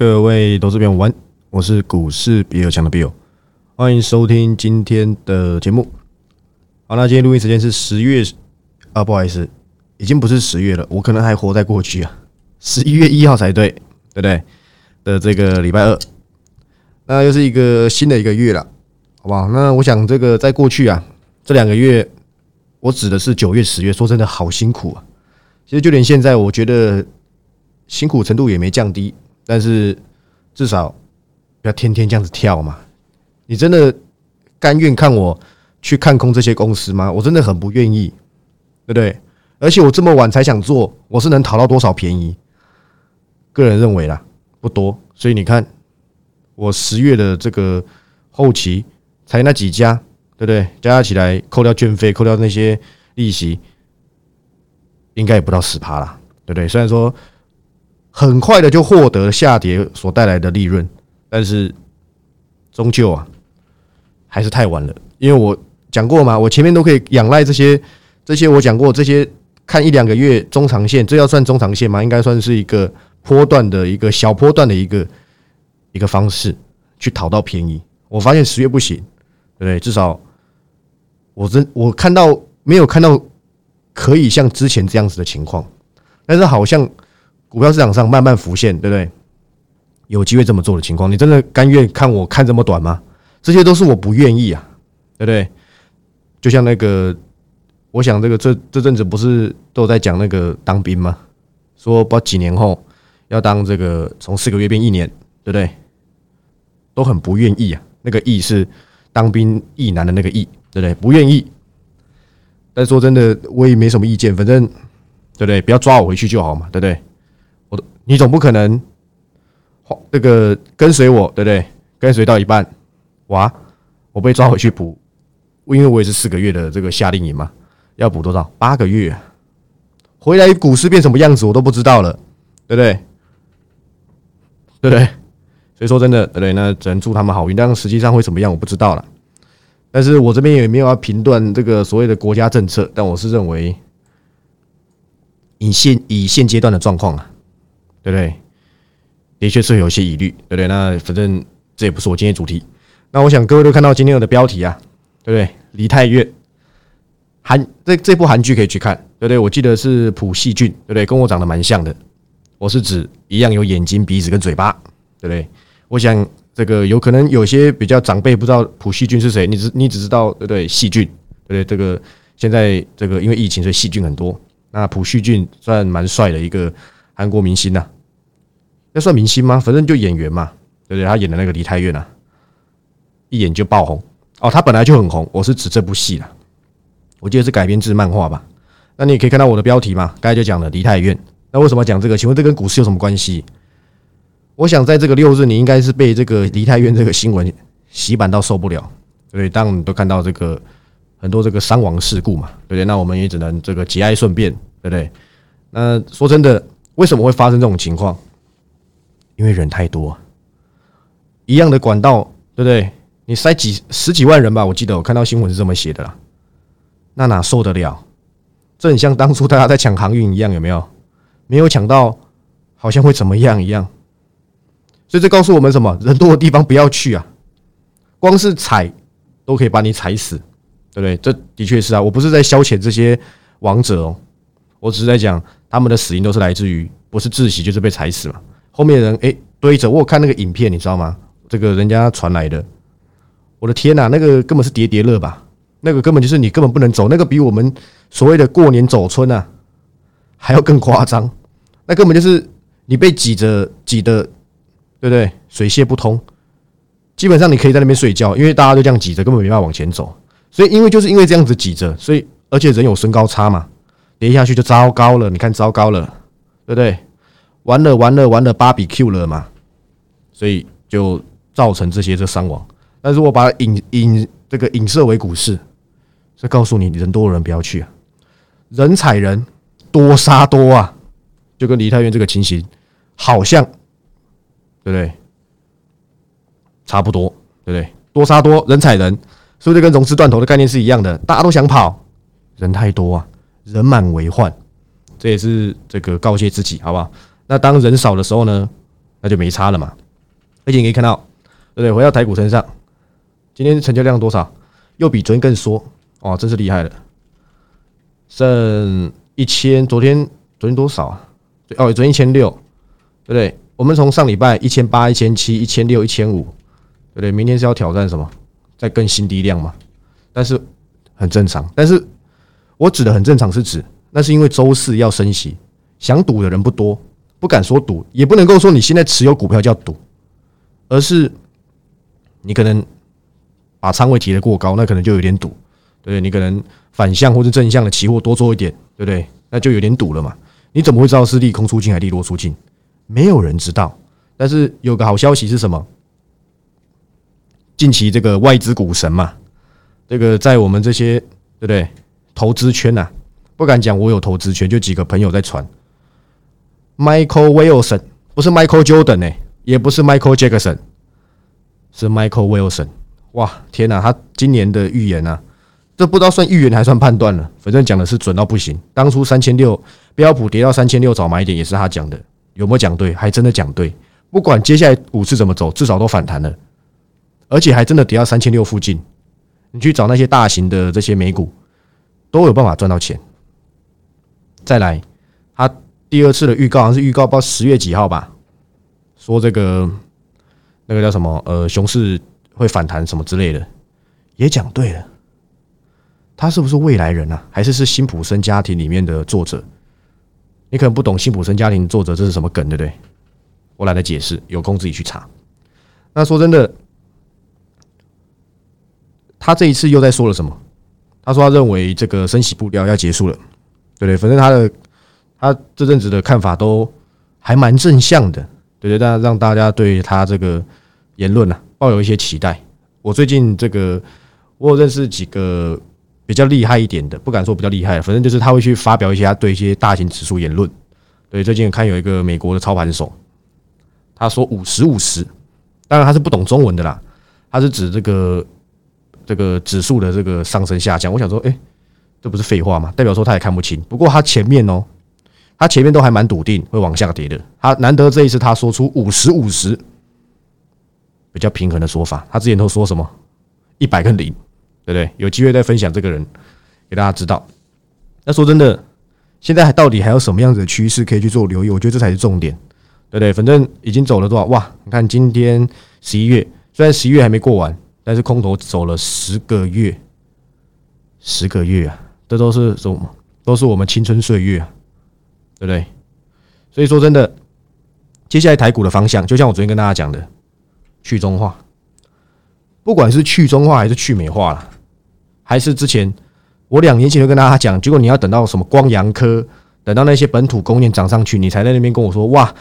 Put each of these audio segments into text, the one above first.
各位投资朋友晚，我是股市比尔强的 Bill，欢迎收听今天的节目。好，那今天录音时间是十月啊，不好意思，已经不是十月了，我可能还活在过去啊，十一月一号才对，对不对？的这个礼拜二，那又是一个新的一个月了，好不好？那我想这个在过去啊，这两个月，我指的是九月、十月，说真的好辛苦啊。其实就连现在，我觉得辛苦程度也没降低，但是至少不要天天这样子跳嘛。你真的甘愿看我去看空这些公司吗？我真的很不愿意，对不对？而且我这么晚才想做，我是能讨到多少便宜？个人认为啦，不多。所以你看，我十月的这个后期才那几家，对不对？加加起来，扣掉卷费，扣掉那些利息。应该也不到十趴啦，对不对？虽然说很快的就获得下跌所带来的利润，但是终究啊还是太晚了。因为我讲过嘛，我前面都可以仰赖这些这些，我讲过这些看一两个月中长线，这要算中长线吗？应该算是一个波段的一个小波段的一个一个方式去讨到便宜。我发现十月不行，对不对？至少我真我看到没有看到。可以像之前这样子的情况，但是好像股票市场上慢慢浮现，对不对？有机会这么做的情况，你真的甘愿看我看这么短吗？这些都是我不愿意啊，对不对？就像那个，我想这个这这阵子不是都在讲那个当兵吗？说不几年后要当这个从四个月变一年，对不对？都很不愿意啊。那个“意”是当兵意难的那个“意”，对不对？不愿意。但说真的，我也没什么意见，反正对不对？不要抓我回去就好嘛，对不对？你总不可能，这个跟随我，对不对？跟随到一半，哇，我被抓回去补，因为我也是四个月的这个夏令营嘛，要补多少？八个月，回来股市变什么样子我都不知道了，对不对？对不对？所以说真的，对不对？那只能祝他们好运，但是实际上会怎么样，我不知道了。但是我这边也没有要评断这个所谓的国家政策，但我是认为，以现以现阶段的状况啊，对不对？的确是有些疑虑，对不对？那反正这也不是我今天主题。那我想各位都看到今天的标题啊，对不对？梨泰院韩这这部韩剧可以去看，对不对？我记得是朴细俊，对不对？跟我长得蛮像的。我是指一样有眼睛、鼻子跟嘴巴，对不对？我想。这个有可能有些比较长辈不知道朴细俊是谁，你只你只知道对不对？细菌对不对？这个现在这个因为疫情，所以细菌很多。那朴叙俊算蛮帅的一个韩国明星呐，要算明星吗？反正就演员嘛，对不对？他演的那个梨泰院啊，一演就爆红哦。他本来就很红，我是指这部戏啦，我记得是改编自漫画吧。那你也可以看到我的标题嘛，刚才就讲了梨泰院。那为什么讲这个？请问这跟股市有什么关系？我想在这个六日，你应该是被这个梨泰院这个新闻洗版到受不了，对当你都看到这个很多这个伤亡事故嘛，对不对？那我们也只能这个节哀顺变，对不对？那说真的，为什么会发生这种情况？因为人太多，一样的管道，对不对？你塞几十几万人吧，我记得我看到新闻是这么写的啦，那哪受得了？这很像当初大家在抢航运一样，有没有？没有抢到，好像会怎么样一样。所以这告诉我们什么？人多的地方不要去啊！光是踩都可以把你踩死，对不对？这的确是啊，我不是在消遣这些王者哦，我只是在讲他们的死因都是来自于不是窒息就是被踩死嘛。后面人哎堆着，我看那个影片，你知道吗？这个人家传来的，我的天呐，那个根本是叠叠乐吧？那个根本就是你根本不能走，那个比我们所谓的过年走春啊还要更夸张，那根本就是你被挤着挤的。对不对？水泄不通，基本上你可以在那边睡觉，因为大家都这样挤着，根本没办法往前走。所以，因为就是因为这样子挤着，所以而且人有身高差嘛，跌下去就糟糕了。你看，糟糕了，对不对？完了，完了，完了，芭比 Q 了嘛，所以就造成这些这伤亡。但是我把引引这个影射为股市，是告诉你，人多的人不要去啊，人踩人多杀多啊，就跟梨泰院这个情形，好像。对不对？差不多，对不对？多杀多，人踩人，是不是跟融资断头的概念是一样的？大家都想跑，人太多啊，人满为患，这也是这个告诫自己，好不好？那当人少的时候呢，那就没差了嘛。而且你可以看到，对不对？回到台股身上，今天成交量多少？又比昨天更缩，哦，真是厉害了，剩一千。昨天昨天多少啊？哦，昨天一千六，对不对？我们从上礼拜一千八、一千七、一千六、一千五，对不对？明天是要挑战什么？再更新低量嘛？但是很正常。但是我指的很正常，是指那是因为周四要升息，想赌的人不多，不敢说赌，也不能够说你现在持有股票叫赌，而是你可能把仓位提的过高，那可能就有点赌，对不对？你可能反向或者正向的期货多做一点，对不对？那就有点赌了嘛。你怎么会知道是利空出尽还是利多出尽？没有人知道。但是有个好消息是什么？近期这个外资股神嘛，这个在我们这些对不对？投资圈呐，不敢讲我有投资圈，就几个朋友在传。Michael Wilson 不是 Michael Jordan 呢，也不是 Michael Jackson，是 Michael Wilson。哇，天哪！他今年的预言啊，这不知道算预言还算判断了，反正讲的是准到不行。当初三千六标普跌到三千六早买点也是他讲的，有没有讲对？还真的讲对。不管接下来股市怎么走，至少都反弹了。而且还真的跌到三千六附近，你去找那些大型的这些美股，都有办法赚到钱。再来，他第二次的预告好像是预告，不知道十月几号吧，说这个那个叫什么呃熊市会反弹什么之类的，也讲对了。他是不是未来人啊？还是是辛普森家庭里面的作者？你可能不懂辛普森家庭作者这是什么梗，对不对？我懒得解释，有空自己去查。那说真的。他这一次又在说了什么？他说他认为这个升息步调要结束了，对不对？反正他的他这阵子的看法都还蛮正向的，对不对？但让大家对他这个言论呢抱有一些期待。我最近这个我有认识几个比较厉害一点的，不敢说比较厉害，反正就是他会去发表一些他对一些大型指数言论。对，最近看有一个美国的操盘手，他说五十五十，当然他是不懂中文的啦，他是指这个。这个指数的这个上升下降，我想说，哎，这不是废话吗？代表说他也看不清。不过他前面哦，他前面都还蛮笃定会往下跌的。他难得这一次他说出五十五十，比较平衡的说法。他之前都说什么一百跟零，对不对？有机会再分享这个人给大家知道。那说真的，现在还到底还有什么样子的趋势可以去做留意？我觉得这才是重点，对不对？反正已经走了多少哇？你看今天十一月，虽然十一月还没过完。但是空头走了十个月，十个月啊，这都是什么？都是我们青春岁月啊，对不对？所以说真的，接下来台股的方向，就像我昨天跟大家讲的，去中化，不管是去中化还是去美化了，还是之前我两年前就跟大家讲，结果你要等到什么光阳科，等到那些本土供应链涨上去，你才在那边跟我说，哇，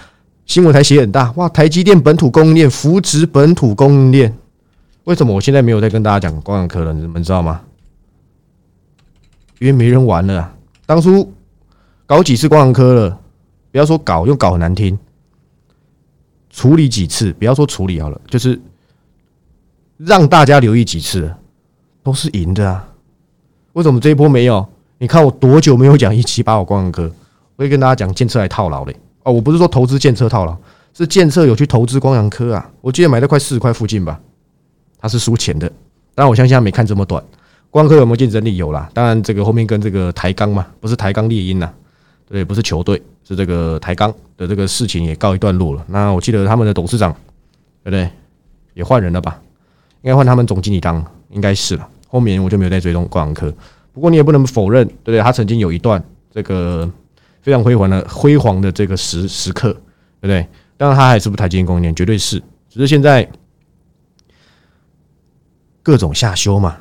新闻台写很大，哇，台积电本土供应链扶植本土供应链。为什么我现在没有在跟大家讲光阳科了？你们知道吗？因为没人玩了。当初搞几次光阳科了，不要说搞，又搞很难听。处理几次，不要说处理好了，就是让大家留意几次，都是赢的啊。为什么这一波没有？你看我多久没有讲一七八我光阳科？我会跟大家讲建测来套牢嘞。哦，我不是说投资建测套牢，是建测有去投资光阳科啊。我记得买在快四十块附近吧。它是输钱的，当然我相信他没看这么短。光科有没有竞争力？有啦，当然这个后面跟这个抬杠嘛，不是抬杠猎鹰呐，对，不是球队，是这个抬杠的这个事情也告一段落了。那我记得他们的董事长，对不对？也换人了吧？应该换他们总经理当，应该是了。后面我就没有再追踪光科。不过你也不能否认，对不对？他曾经有一段这个非常辉煌的辉煌的这个时时刻，对不对？当然他还是不台积电供应链，绝对是，只是现在。各种下修嘛，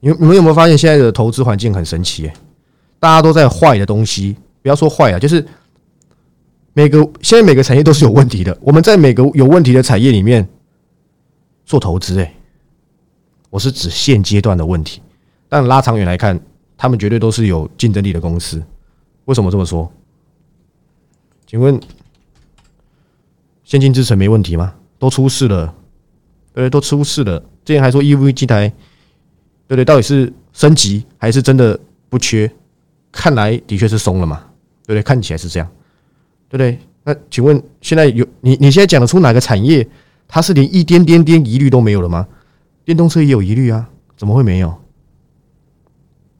你你们有没有发现现在的投资环境很神奇？大家都在坏的东西，不要说坏啊，就是每个现在每个产业都是有问题的。我们在每个有问题的产业里面做投资，哎，我是指现阶段的问题，但拉长远来看，他们绝对都是有竞争力的公司。为什么这么说？请问，先进之城没问题吗？都出事了，对，都出事了。之前还说 EV 机台，对不对？到底是升级还是真的不缺？看来的确是松了嘛，对不对？看起来是这样，对不对？那请问现在有你你现在讲得出哪个产业它是连一点点点疑虑都没有了吗？电动车也有疑虑啊，怎么会没有？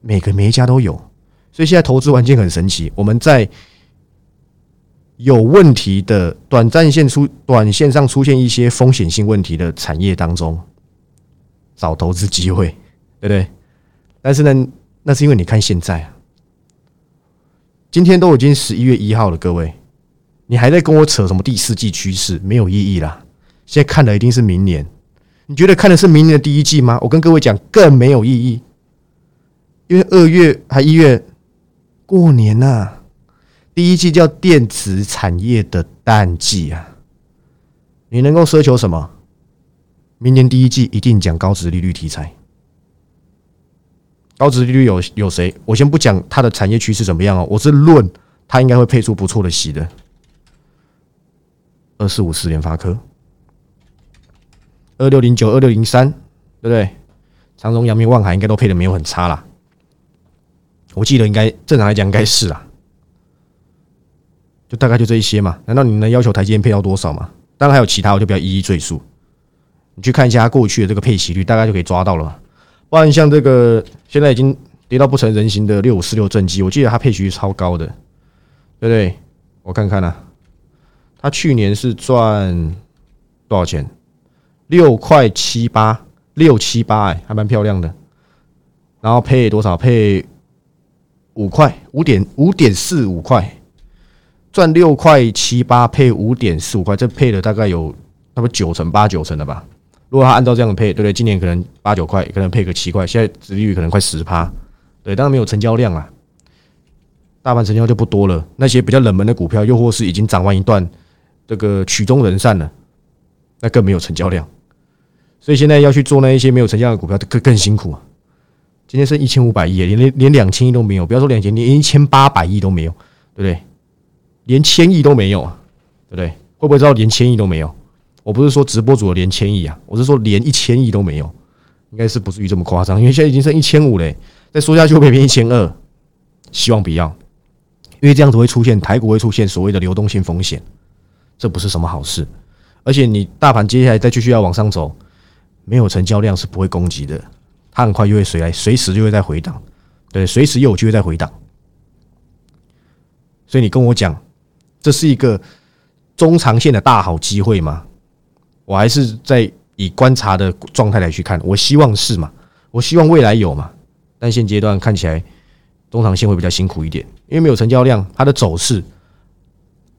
每个每一家都有，所以现在投资环境很神奇。我们在有问题的短暂线出短线上出现一些风险性问题的产业当中找投资机会，对不对？但是呢，那是因为你看现在，今天都已经十一月一号了，各位，你还在跟我扯什么第四季趋势？没有意义啦！现在看的一定是明年，你觉得看的是明年的第一季吗？我跟各位讲，更没有意义，因为二月还一月过年呐。第一季叫电子产业的淡季啊，你能够奢求什么？明年第一季一定讲高值利率题材，高值利率有有谁？我先不讲它的产业趋势怎么样哦，我是论它应该会配出不错的息的。二四五四联发科，二六零九二六零三，对不对？长荣、阳明、望海应该都配的没有很差啦。我记得应该正常来讲应该是啦。就大概就这一些嘛？难道你能要求台积电配到多少吗？当然还有其他，我就不要一一赘述。你去看一下它过去的这个配息率，大概就可以抓到了。不然像这个现在已经跌到不成人形的六五四六正机，我记得它配息率超高的，对不对？我看看啊，它去年是赚多少钱？六块七八，六七八，哎，还蛮漂亮的。然后配多少？配五块，五点五点四五块。赚六块七八配五点四五块，这配了大概有差不多九成八九成的吧。如果他按照这样配，对不对？今年可能八九块，可能配个七块，现在殖利率可能快十趴。对，当然没有成交量啊，大盘成交就不多了。那些比较冷门的股票，又或是已经涨完一段，这个曲终人散了，那更没有成交量。所以现在要去做那一些没有成交的股票，更更辛苦啊。今天剩一千五百亿，连连连两千亿都没有，不要说两千，连一千八百亿都没有，对不对？连千亿都没有啊，对不对？会不会知道连千亿都没有？我不是说直播主的连千亿啊，我是说连一千亿都没有，应该是不至于这么夸张，因为现在已经剩一千五嘞，再说下去会变成一千二，希望不要，因为这样子会出现台股会出现所谓的流动性风险，这不是什么好事。而且你大盘接下来再继续要往上走，没有成交量是不会攻击的，它很快就会随来，随时就会再回档，对，随时又有机会再回档。所以你跟我讲。这是一个中长线的大好机会吗？我还是在以观察的状态来去看，我希望是嘛？我希望未来有嘛？但现阶段看起来中长线会比较辛苦一点，因为没有成交量，它的走势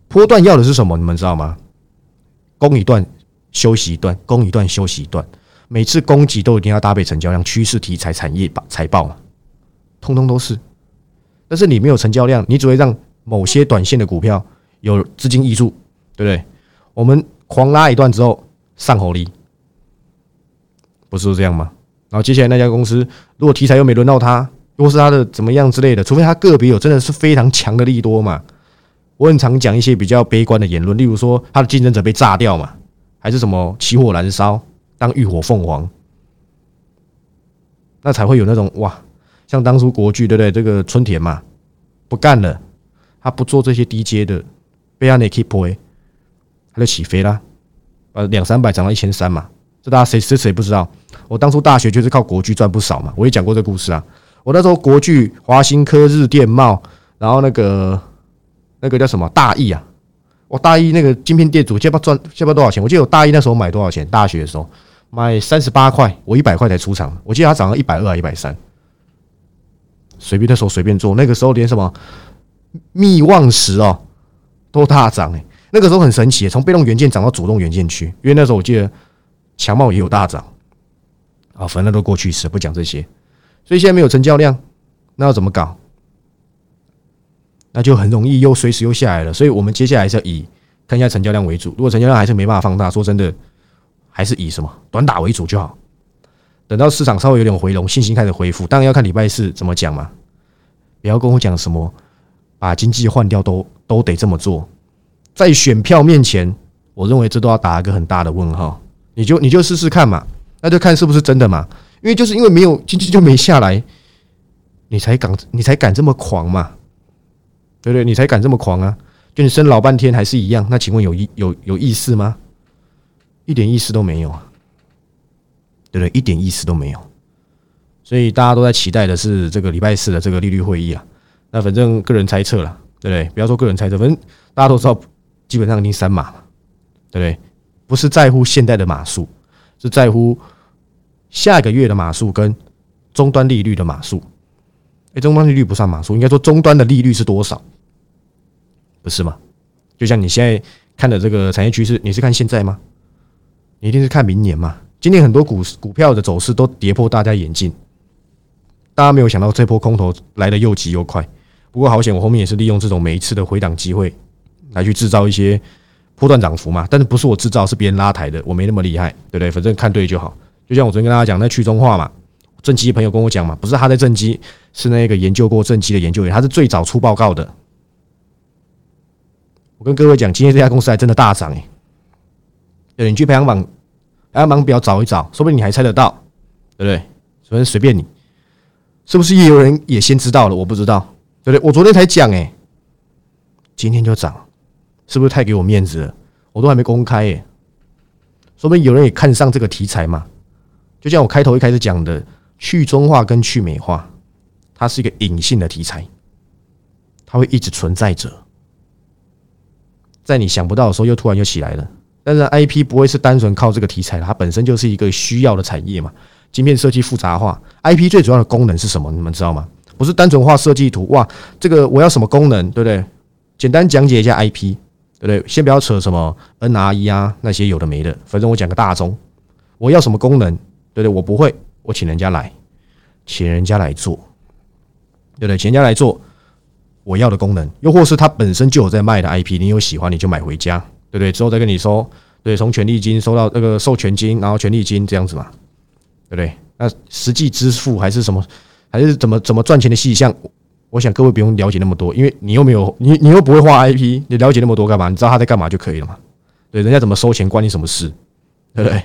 波段要的是什么？你们知道吗？攻一段休息一段，攻一段休息一段，每次攻击都一定要搭配成交量、趋势题材、产业报财报嘛，通通都是。但是你没有成交量，你只会让某些短线的股票。有资金溢出，对不对？我们狂拉一段之后上火力，不是这样吗？然后接下来那家公司，如果题材又没轮到他，或是他的怎么样之类的，除非他个别有真的是非常强的利多嘛。我很常讲一些比较悲观的言论，例如说他的竞争者被炸掉嘛，还是什么起火燃烧当浴火凤凰，那才会有那种哇，像当初国巨对不对？这个春田嘛不干了，他不做这些低阶的。被安内 keep boy，它就起飞了，呃，两三百涨到一千三嘛，这大家谁谁谁不知道？我当初大学就是靠国巨赚不少嘛，我也讲过这故事啊。我那时候国巨、华新科、日电贸，然后那个那个叫什么大益啊？我大一那个晶片店主，现在赚现在多少钱？我记得我大一那时候买多少钱？大学的时候买三十八块，我一百块才出场，我记得它涨到一百二、一百三，随便那时候随便做，那个时候连什么密望石哦。都大涨哎，那个时候很神奇，从被动元件涨到主动元件去，因为那时候我记得强茂也有大涨啊，反正都过去式，不讲这些。所以现在没有成交量，那要怎么搞？那就很容易又随时又下来了。所以我们接下来是要以看一下成交量为主。如果成交量还是没办法放大，说真的，还是以什么短打为主就好。等到市场稍微有点回笼，信心开始恢复，当然要看礼拜四怎么讲嘛。不要跟我讲什么把经济换掉都。都得这么做，在选票面前，我认为这都要打一个很大的问号。你就你就试试看嘛，那就看是不是真的嘛。因为就是因为没有经济就没下来，你才敢你才敢这么狂嘛，对不对？你才敢这么狂啊！就你升老半天还是一样，那请问有意有有意思吗？一点意思都没有啊，对不对？一点意思都没有。所以大家都在期待的是这个礼拜四的这个利率会议啊。那反正个人猜测了，对不对？不要说个人猜测，反正大家都知道，基本上已经三码嘛，对不对？不是在乎现在的码数，是在乎下个月的码数跟终端利率的码数。哎，终端利率不算码数，应该说终端的利率是多少？不是吗？就像你现在看的这个产业趋势，你是看现在吗？你一定是看明年嘛？今年很多股股票的走势都跌破大家眼镜，大家没有想到这波空头来的又急又快。不过好险，我后面也是利用这种每一次的回档机会来去制造一些波段涨幅嘛。但是不是我制造，是别人拉抬的，我没那么厉害，对不对？反正看对就好。就像我昨天跟大家讲，那去中化嘛，正机朋友跟我讲嘛，不是他在正机，是那个研究过正机的研究员，他是最早出报告的。我跟各位讲，今天这家公司还真的大涨哎。对，你去排行榜排行榜表找一找，说不定你还猜得到，对不对？反正随便你，是不是也有人也先知道了？我不知道，对不对？我昨天才讲哎，今天就涨，是不是太给我面子了？我都还没公开哎，说不定有人也看上这个题材嘛。就像我开头一开始讲的，去中化跟去美化，它是一个隐性的题材，它会一直存在着。在你想不到的时候，又突然又起来了。但是 I P 不会是单纯靠这个题材它本身就是一个需要的产业嘛。晶片设计复杂化，I P 最主要的功能是什么？你们知道吗？不是单纯画设计图哇，这个我要什么功能，对不对？简单讲解一下 I P，对不对？先不要扯什么 N R E 啊那些有的没的，反正我讲个大宗，我要什么功能，对不对？我不会，我请人家来，请人家来做，对不对？请人家来做。我要的功能，又或是它本身就有在卖的 IP，你有喜欢你就买回家，对不对？之后再跟你说，对，从权利金收到那个授权金，然后权利金这样子嘛，对不对？那实际支付还是什么，还是怎么怎么赚钱的细项？我想各位不用了解那么多，因为你又没有你你又不会画 IP，你了解那么多干嘛？你知道他在干嘛就可以了嘛？对，人家怎么收钱关你什么事？对不对？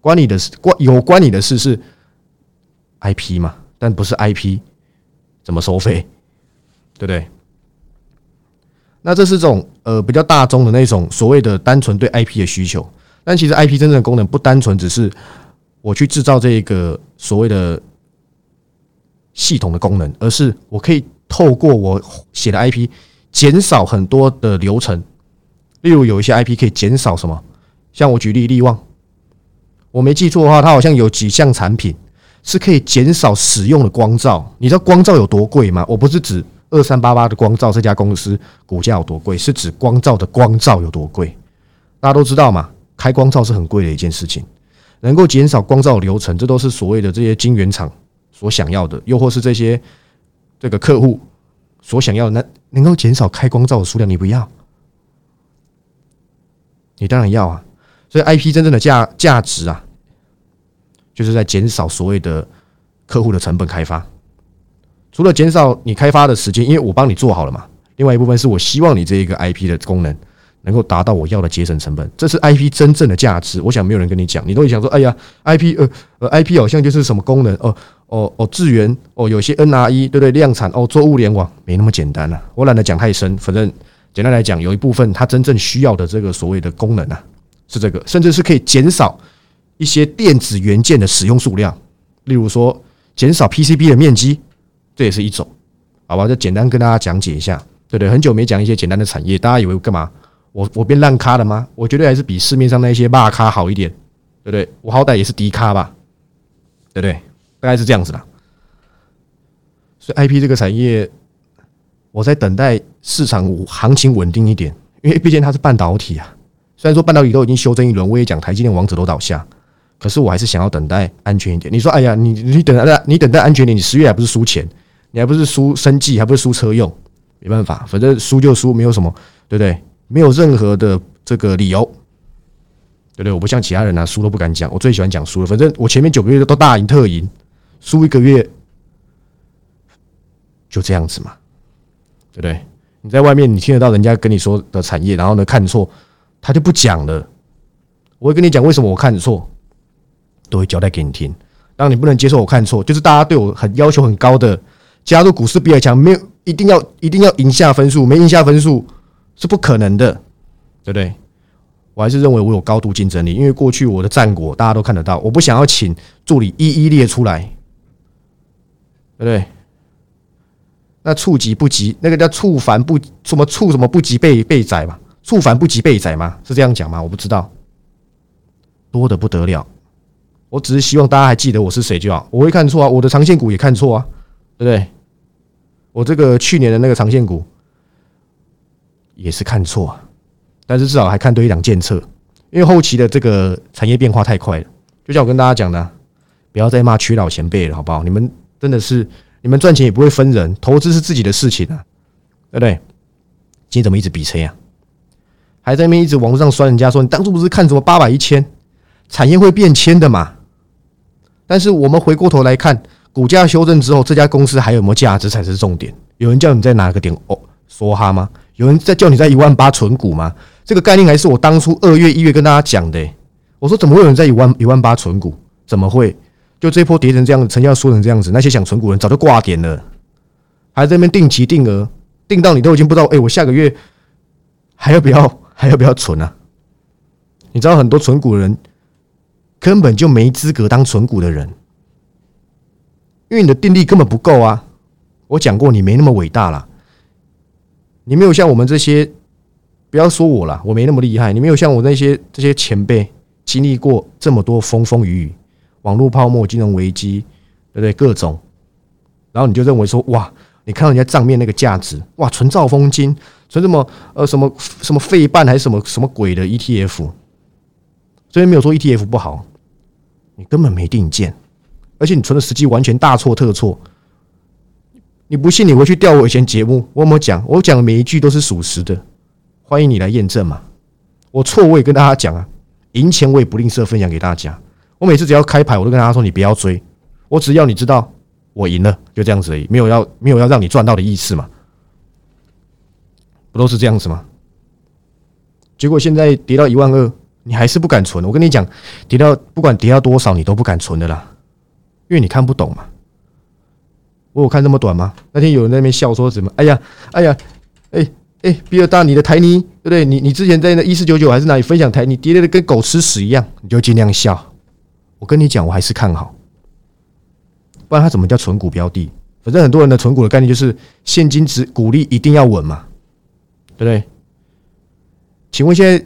关你的事，关有关你的事是 IP 嘛？但不是 IP 怎么收费？对不对？那这是种呃比较大众的那种所谓的单纯对 IP 的需求，但其实 IP 真正的功能不单纯只是我去制造这一个所谓的系统的功能，而是我可以透过我写的 IP 减少很多的流程。例如有一些 IP 可以减少什么？像我举例利旺，我没记错的话，它好像有几项产品是可以减少使用的光照。你知道光照有多贵吗？我不是指。二三八八的光照这家公司股价有多贵？是指光照的光照有多贵？大家都知道嘛，开光照是很贵的一件事情。能够减少光照流程，这都是所谓的这些晶圆厂所想要的，又或是这些这个客户所想要的。那能够减少开光照的数量，你不要？你当然要啊！所以 IP 真正的价价值啊，就是在减少所谓的客户的成本开发。除了减少你开发的时间，因为我帮你做好了嘛。另外一部分是我希望你这一个 IP 的功能能够达到我要的节省成本，这是 IP 真正的价值。我想没有人跟你讲，你都会想说：“哎呀，IP 呃呃，IP 好像就是什么功能哦哦哦，智源哦，有些 NRE 对不对？量产哦，做物联网没那么简单啊。我懒得讲太深，反正简单来讲，有一部分它真正需要的这个所谓的功能啊，是这个，甚至是可以减少一些电子元件的使用数量，例如说减少 PCB 的面积。这也是一种，好吧？就简单跟大家讲解一下，对不对？很久没讲一些简单的产业，大家以为干嘛？我我变烂咖了吗？我觉得还是比市面上那些骂咖好一点，对不对？我好歹也是低咖吧，对不对？大概是这样子啦。所以 IP 这个产业，我在等待市场行情稳定一点，因为毕竟它是半导体啊。虽然说半导体都已经修正一轮，我也讲台积电王者都倒下。可是我还是想要等待安全一点。你说，哎呀，你你等待你等待安全点，你十月还不是输钱？你还不是输生计，还不是输车用？没办法，反正输就输，没有什么，对不对？没有任何的这个理由，对不对？我不像其他人啊，输都不敢讲。我最喜欢讲输了，反正我前面九个月都大赢特赢，输一个月就这样子嘛，对不对？你在外面你听得到人家跟你说的产业，然后呢看错，他就不讲了。我会跟你讲为什么我看错。都会交代给你听，当你不能接受我看错，就是大家对我很要求很高的，加入股市比尔强，没有一定要一定要赢下分数，没赢下分数，是不可能的，对不对？我还是认为我有高度竞争力，因为过去我的战果大家都看得到。我不想要请助理一一列出来，对不对？那触及不及，那个叫触凡不什么触什么不及被被宰嘛？触凡不及被宰吗？是这样讲吗？我不知道，多的不得了。我只是希望大家还记得我是谁就好。我会看错啊，我的长线股也看错啊，对不对？我这个去年的那个长线股也是看错啊。但是至少还看对一两建策，因为后期的这个产业变化太快了。就像我跟大家讲的，不要再骂屈老前辈了，好不好？你们真的是，你们赚钱也不会分人，投资是自己的事情啊，对不对？今天怎么一直比车啊？还在那边一直网络上酸人家说，你当初不是看什么八百一千，产业会变迁的嘛？但是我们回过头来看，股价修正之后，这家公司还有没有价值才是重点。有人叫你在哪个点哦说哈吗？有人在叫你在一万八存股吗？这个概念还是我当初二月一月跟大家讲的。我说怎么会有人在一万一万八存股？怎么会？就这波跌成这样子，成交缩成这样子，那些想存股人早就挂点了，还在那边定期定额，定到你都已经不知道，哎，我下个月还要不要 还要不要存啊？你知道很多存股人根本就没资格当存股的人，因为你的定力根本不够啊！我讲过，你没那么伟大了，你没有像我们这些。不要说我了，我没那么厉害。你没有像我那些这些前辈经历过这么多风风雨雨，网络泡沫、金融危机，对不对？各种，然后你就认为说，哇，你看到人家账面那个价值，哇，存兆丰金，存什么呃什么什么费半还是什么什么鬼的 ETF，这边没有说 ETF 不好，你根本没定见，而且你存的时机完全大错特错。你不信，你回去调我以前节目，我有没有讲？我讲的每一句都是属实的。欢迎你来验证嘛！我错我也跟大家讲啊，赢钱我也不吝啬分享给大家。我每次只要开牌，我都跟大家说：你不要追，我只要你知道我赢了，就这样子而已，没有要没有要让你赚到的意思嘛？不都是这样子吗？结果现在跌到一万二，你还是不敢存。我跟你讲，跌到不管跌到多少，你都不敢存的啦，因为你看不懂嘛。我有看这么短吗？那天有人在那边笑说什么？哎呀，哎呀，哎。哎，比尔大，你的台泥对不对？你你之前在那一四九九还是哪里分享台泥跌的跟狗吃屎一样，你就尽量笑。我跟你讲，我还是看好，不然它怎么叫纯股标的？反正很多人的纯股的概念就是现金值股利一定要稳嘛，对不对？请问现在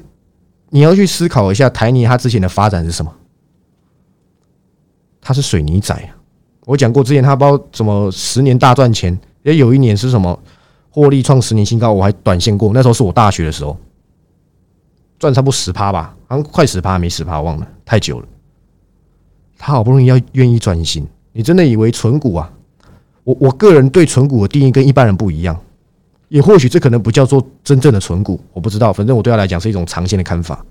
你要去思考一下台泥它之前的发展是什么？它是水泥仔啊！我讲过之前它包什么十年大赚钱，也有一年是什么？获利创十年新高，我还短线过，那时候是我大学的时候，赚差不多十趴吧，好像快十趴，没十趴，忘了，太久了。他好不容易要愿意转型，你真的以为纯股啊？我我个人对纯股的定义跟一般人不一样，也或许这可能不叫做真正的纯股，我不知道。反正我对他来讲是一种长线的看法。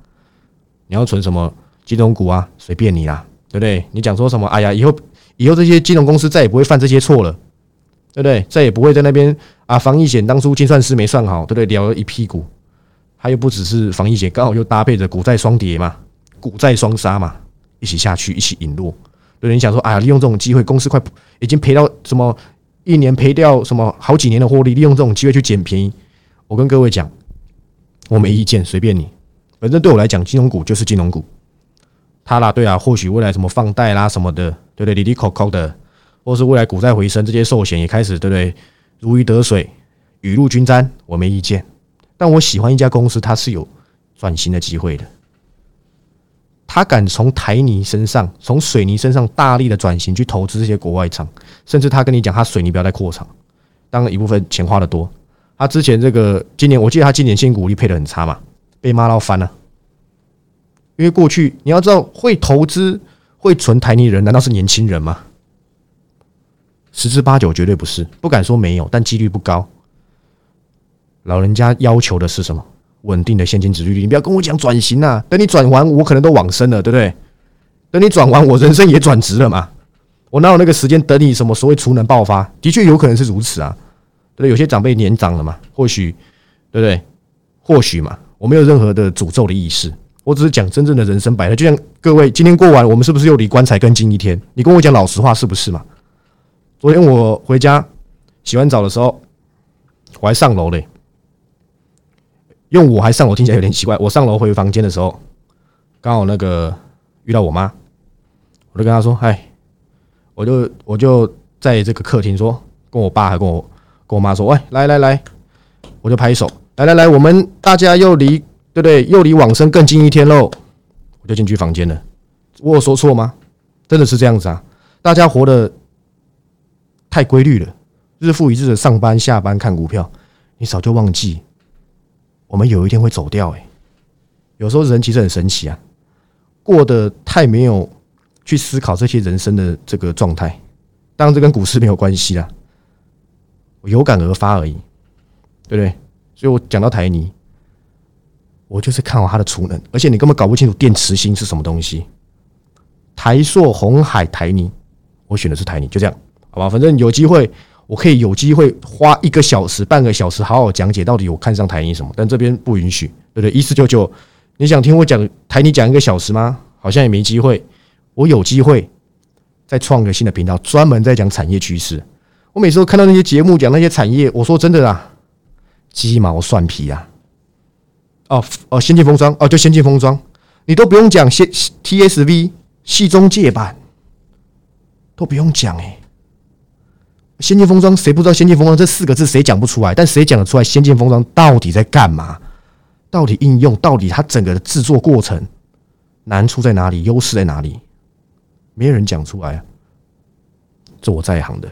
你要存什么金融股啊？随便你啦，对不对？你讲说什么？哎呀，以后以后这些金融公司再也不会犯这些错了。对不对？再也不会在那边啊！防疫险当初精算师没算好，对不对？聊了一屁股，他又不只是防疫险，刚好又搭配着股债双跌嘛，股债双杀嘛，一起下去，一起引落。对，你想说，哎呀，利用这种机会，公司快已经赔到什么一年赔掉什么好几年的获利，利用这种机会去捡便宜。我跟各位讲，我没意见，随便你。反正对我来讲，金融股就是金融股。他啦，对啊，或许未来什么放贷啦什么的，对不对？里里口口的。或是未来股债回升，这些寿险也开始对不对？如鱼得水，雨露均沾，我没意见。但我喜欢一家公司，它是有转型的机会的。他敢从台泥身上、从水泥身上大力的转型去投资这些国外厂，甚至他跟你讲，他水泥不要再扩厂，当然一部分钱花的多。他之前这个今年，我记得他今年新股利配的很差嘛，被骂到翻了。因为过去你要知道，会投资、会存台泥人，难道是年轻人吗？十之八九绝对不是，不敢说没有，但几率不高。老人家要求的是什么？稳定的现金值率。你不要跟我讲转型啊！等你转完，我可能都往生了，对不对？等你转完，我人生也转职了嘛？我哪有那个时间等你什么所谓储能爆发？的确有可能是如此啊，对不对？有些长辈年长了嘛，或许对不对？或许嘛，我没有任何的诅咒的意思，我只是讲真正的人生百态。就像各位今天过完，我们是不是又离棺材更近一天？你跟我讲老实话，是不是嘛？昨天我回家洗完澡的时候，我还上楼嘞。用我还上楼听起来有点奇怪。我上楼回房间的时候，刚好那个遇到我妈，我就跟她说：“嗨，我就我就在这个客厅说，跟我爸还跟我跟我妈说，喂，来来来，我就拍手，来来来，我们大家又离对不对？又离往生更近一天喽。”我就进去房间了。我有说错吗？真的是这样子啊！大家活得太规律了，日复一日的上班下班看股票，你早就忘记我们有一天会走掉。哎，有时候人其实很神奇啊，过得太没有去思考这些人生的这个状态。当然，这跟股市没有关系啦，我有感而发而已，对不对？所以我讲到台泥，我就是看好它的储能，而且你根本搞不清楚电池芯是什么东西。台塑、红海、台泥，我选的是台泥，就这样，好吧？反正有机会，我可以有机会花一个小时、半个小时，好好讲解到底我看上台泥什么。但这边不允许，对不对？一四九九，你想听我讲台泥讲一个小时吗？好像也没机会。我有机会再创个新的频道，专门在讲产业趋势。我每次都看到那些节目讲那些产业，我说真的啊，鸡毛蒜皮啊！哦哦，先进封装哦，就先进封装，你都不用讲先 TSV。系中介版都不用讲哎，先进封装谁不知道？先进封装这四个字谁讲不出来？但谁讲得出来？先进封装到底在干嘛？到底应用？到底它整个的制作过程难处在哪里？优势在哪里？没有人讲出来啊！这我在行的，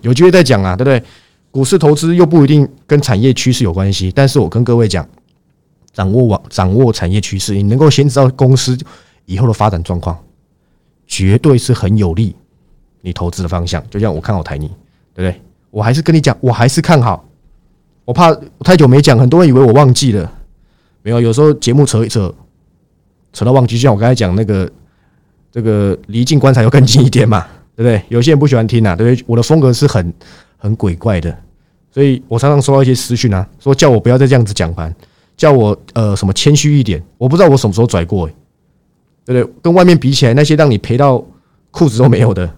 有机会再讲啊，对不对？股市投资又不一定跟产业趋势有关系，但是我跟各位讲，掌握网掌握产业趋势，你能够先知道公司。以后的发展状况绝对是很有利你投资的方向，就像我看好台泥，对不对？我还是跟你讲，我还是看好。我怕太久没讲，很多人以为我忘记了。没有，有时候节目扯一扯，扯到忘记，就像我刚才讲那个这个离近观察要更近一点嘛，对不对？有些人不喜欢听啊，对不对？我的风格是很很鬼怪的，所以我常常收到一些私讯啊，说叫我不要再这样子讲盘，叫我呃什么谦虚一点。我不知道我什么时候拽过。对不对？跟外面比起来，那些让你赔到裤子都没有的，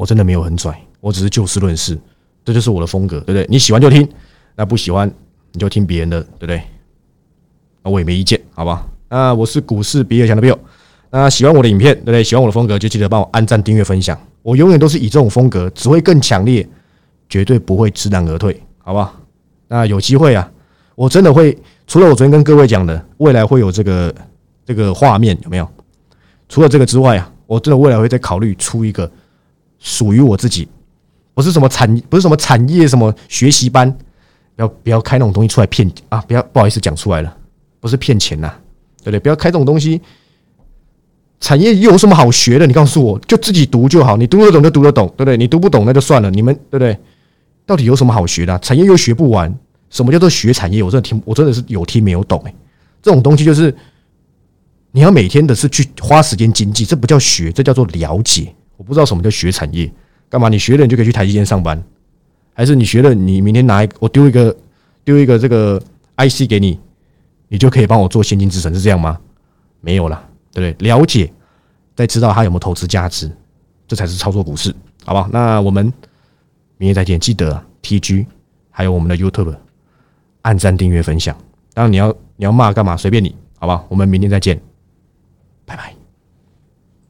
我真的没有很拽，我只是就事论事，这就是我的风格，对不对？你喜欢就听，那不喜欢你就听别人的，对不对？那我也没意见，好吧？那我是股市比尔强的 Bill，那喜欢我的影片，对不对？喜欢我的风格就记得帮我按赞、订阅、分享。我永远都是以这种风格，只会更强烈，绝对不会知难而退，好吧？那有机会啊，我真的会，除了我昨天跟各位讲的，未来会有这个。这个画面有没有？除了这个之外啊，我真的未来会再考虑出一个属于我自己，不是什么产，不是什么产业什么学习班，不要不要开那种东西出来骗啊！不要不好意思讲出来了，不是骗钱呐，对不对？不要开这种东西，产业又有什么好学的？你告诉我，就自己读就好，你读得懂就读得懂，对不对？你读不懂那就算了，你们对不对？到底有什么好学的？产业又学不完，什么叫做学产业？我真的听，我真的是有听没有懂哎，这种东西就是。你要每天的是去花时间经济，这不叫学，这叫做了解。我不知道什么叫学产业，干嘛？你学了你就可以去台积电上班，还是你学了你明天拿一我丢一个丢一个这个 IC 给你，你就可以帮我做先进制程，是这样吗？没有了，对不对？了解，再知道它有没有投资价值，这才是操作股市，好吧？那我们明天再见，记得 TG 还有我们的 YouTube 按赞、订阅、分享。当然你要你要骂干嘛？随便你，好吧？我们明天再见。拜拜。